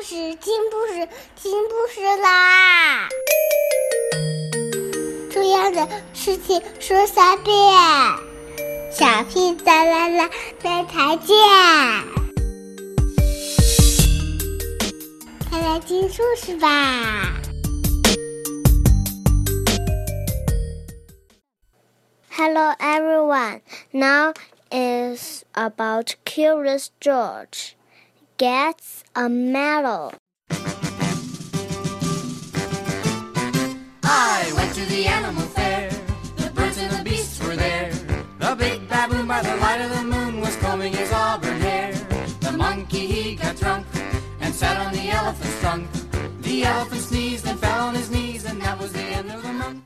故事，听故事，听故事啦！重要的事情说三遍，小屁哒啦啦，明天见！快来听故事吧！Hello everyone, now is about Curious George. Gets a medal. I went to the animal fair. The birds and the beasts were there. The big baboon by the light of the moon was combing his auburn hair. The monkey he got drunk and sat on the elephant's trunk. The elephant sneezed and fell on his knees, and that was the end of the month.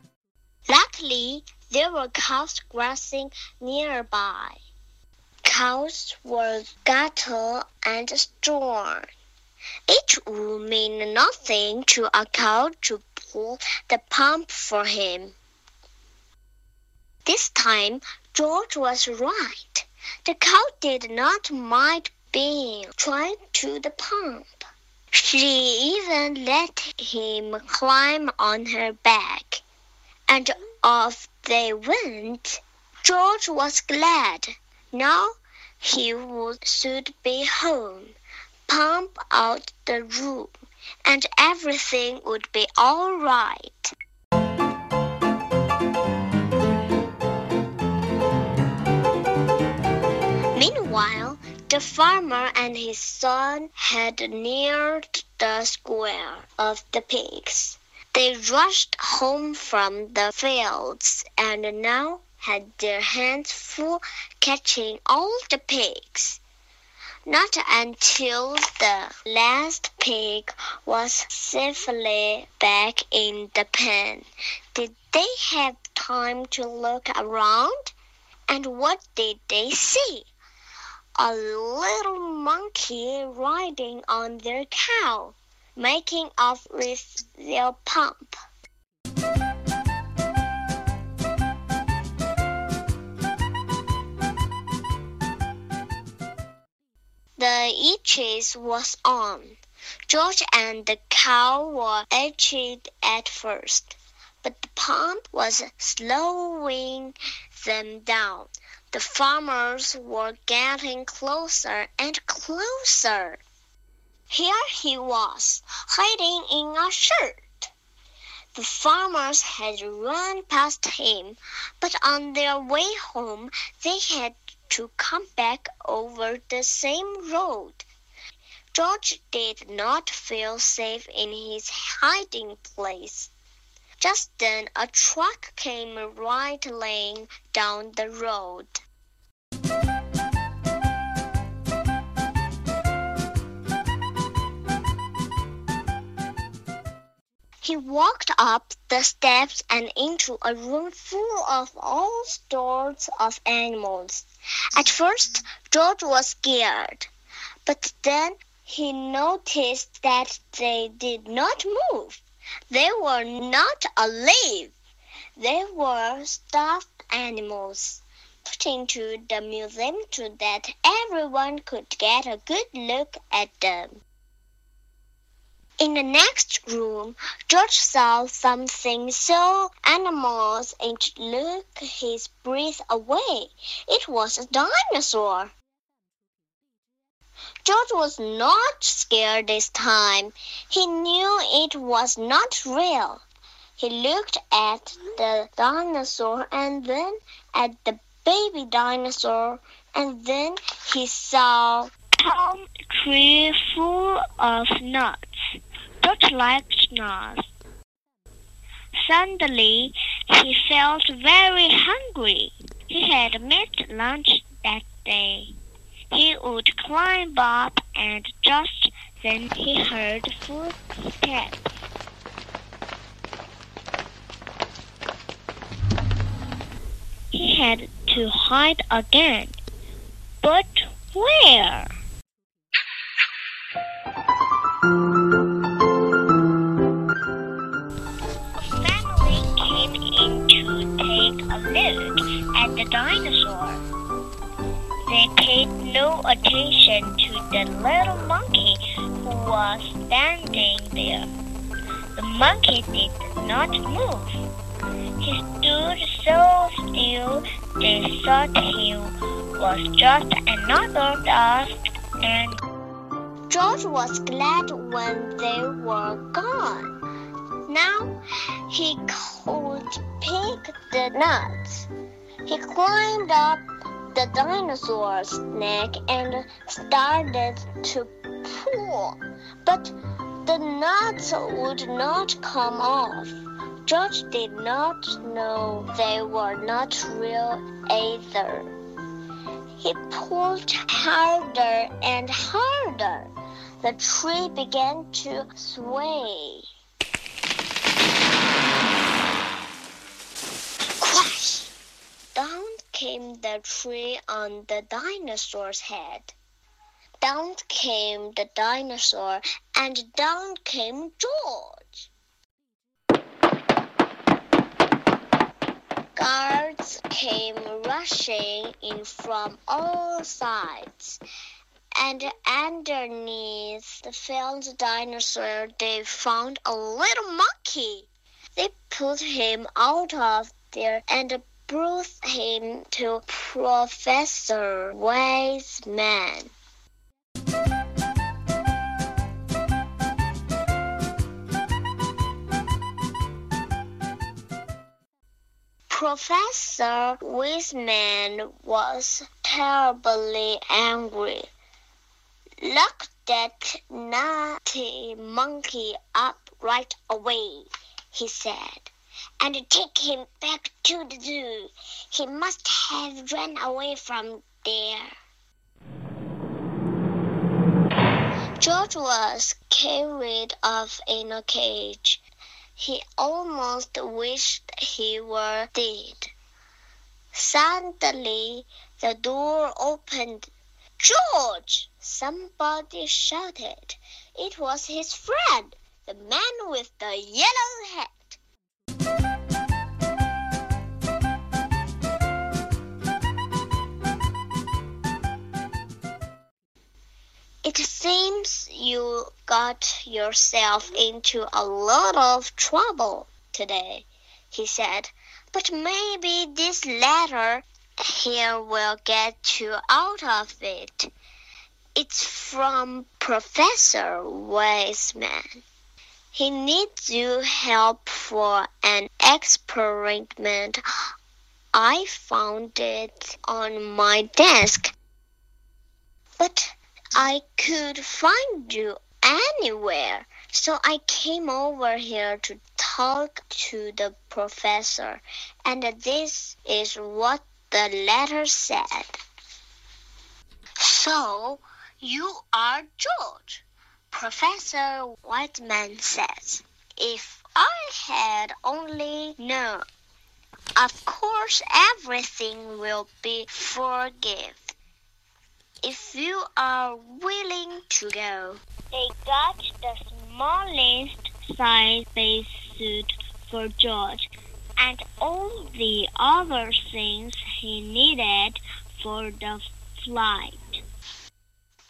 Luckily, there were cows grazing nearby cows were cattle and straw. It would mean nothing to a cow to pull the pump for him. This time, George was right. The cow did not mind being tied to the pump. She even let him climb on her back. And off they went. George was glad. Now he would soon be home, pump out the room, and everything would be all right. Meanwhile, the farmer and his son had neared the square of the pigs. They rushed home from the fields, and now had their hands full catching all the pigs. Not until the last pig was safely back in the pen did they have time to look around. And what did they see? A little monkey riding on their cow, making off with their pump. The itches was on. George and the cow were itched at first, but the pump was slowing them down. The farmers were getting closer and closer. Here he was, hiding in a shirt. The farmers had run past him, but on their way home they had to come back over the same road. George did not feel safe in his hiding place. Just then a truck came rattling down the road. He walked up the steps and into a room full of all sorts of animals. At first, George was scared, but then he noticed that they did not move. They were not alive. They were stuffed animals put into the museum so that everyone could get a good look at them. In the next room, George saw something so animals it took his breath away. It was a dinosaur. George was not scared this time. He knew it was not real. He looked at the dinosaur and then at the baby dinosaur and then he saw palm tree full of nuts just liked nuts. Suddenly, he felt very hungry. He had missed lunch that day. He would climb up, and just then he heard footsteps. He had to hide again. But where? Attention to the little monkey who was standing there. The monkey did not move. He stood so still they thought he was just another dust and George was glad when they were gone. Now he could pick the nuts. He climbed up the dinosaur's neck and started to pull, but the nuts would not come off. George did not know they were not real either. He pulled harder and harder. The tree began to sway. Crash! Down came the tree on the dinosaur's head. Down came the dinosaur, and down came George. Guards came rushing in from all sides, and underneath the felled dinosaur they found a little monkey. They put him out of there and brought him to Professor Wiseman. Professor Wiseman was terribly angry. Lock that naughty monkey up right away, he said, and take him back to the zoo. He must have run away from there. George was carried off in a cage. He almost wished he were dead. Suddenly, the door opened. George! Somebody shouted. It was his friend, the man with the yellow hat. Seems you got yourself into a lot of trouble today, he said. But maybe this letter here will get you out of it. It's from Professor Wiseman. He needs your help for an experiment. I found it on my desk. But I could find you anywhere. So I came over here to talk to the professor, and this is what the letter said. So, you are George, Professor Wiseman says. If I had only known. Of course, everything will be forgiven if you are willing to go. They got the smallest size spacesuit for George and all the other things he needed for the flight.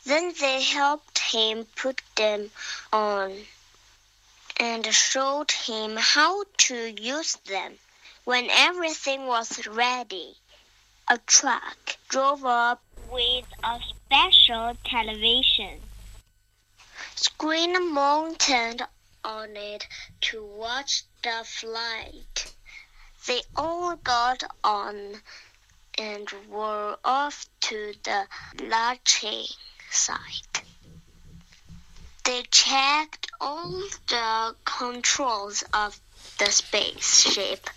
Then they helped him put them on and showed him how to use them. When everything was ready, a truck drove up with a special television screen mounted on it to watch the flight. They all got on and were off to the launching site. They checked all the controls of the spaceship,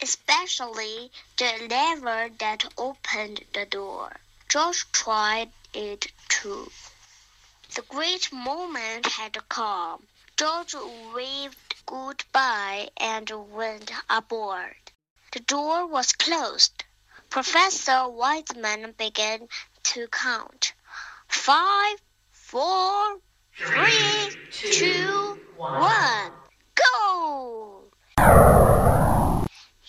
especially the lever that opened the door. George tried it too. The great moment had come. George waved goodbye and went aboard. The door was closed. Professor Wiseman began to count. Five, four, three, two, one, go!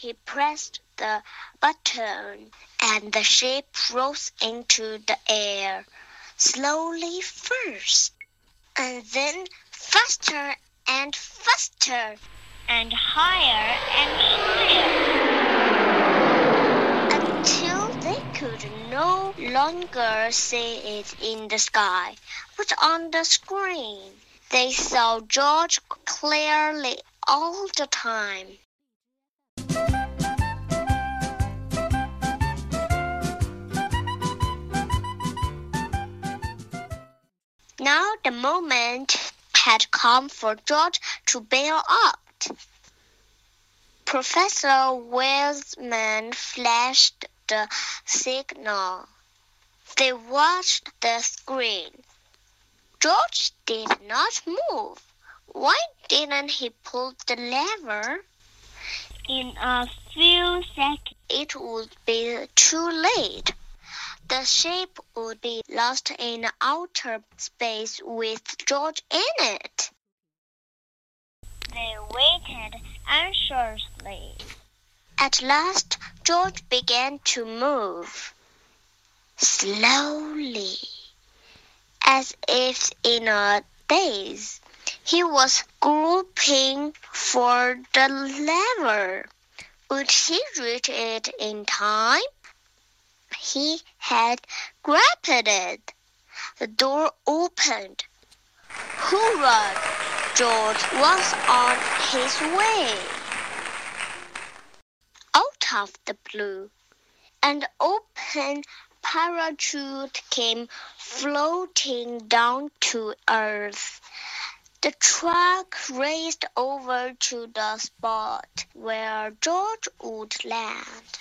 He pressed the button and the ship rose into the air, slowly first, and then faster and faster, and higher and higher, until they could no longer see it in the sky, but on the screen. They saw George clearly all the time. Now the moment had come for George to bail out. Professor Wiseman flashed the signal. They watched the screen. George did not move. Why didn't he pull the lever? In a few seconds, it would be too late. The ship would be lost in outer space with George in it. They waited anxiously. At last, George began to move. Slowly, as if in a daze, he was groping for the lever. Would he reach it in time? He had grabbed it. The door opened. Hurrah! George was on his way. Out of the blue, an open parachute came floating down to earth. The truck raced over to the spot where George would land.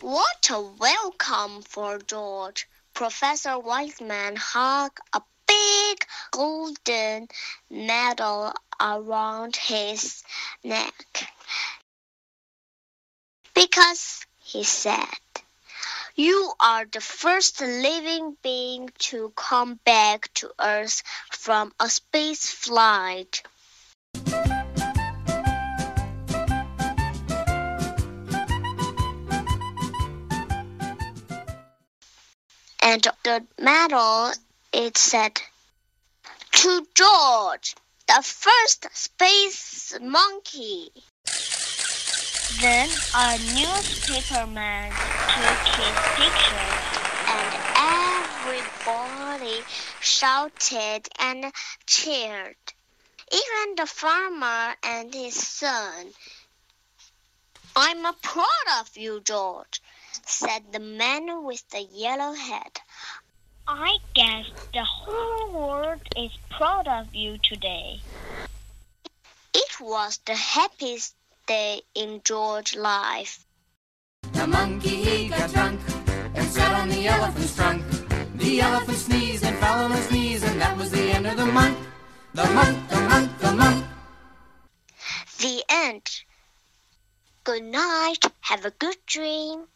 What a welcome for George. Professor Wiseman hugged a big golden medal around his neck. Because, he said, you are the first living being to come back to Earth from a space flight. And the medal, it said, to George, the first space monkey. Then a newspaperman took his picture, and everybody shouted and cheered. Even the farmer and his son. I'm proud of you, George, said the man with the yellow hat. I guess the whole world is proud of you today. It was the happiest day in George's life. The monkey he got drunk and sat on the elephant's trunk. The elephant sneezed and fell on his knees, and that was the end of the month. The month, the month, the month. The end. Good night. Have a good dream.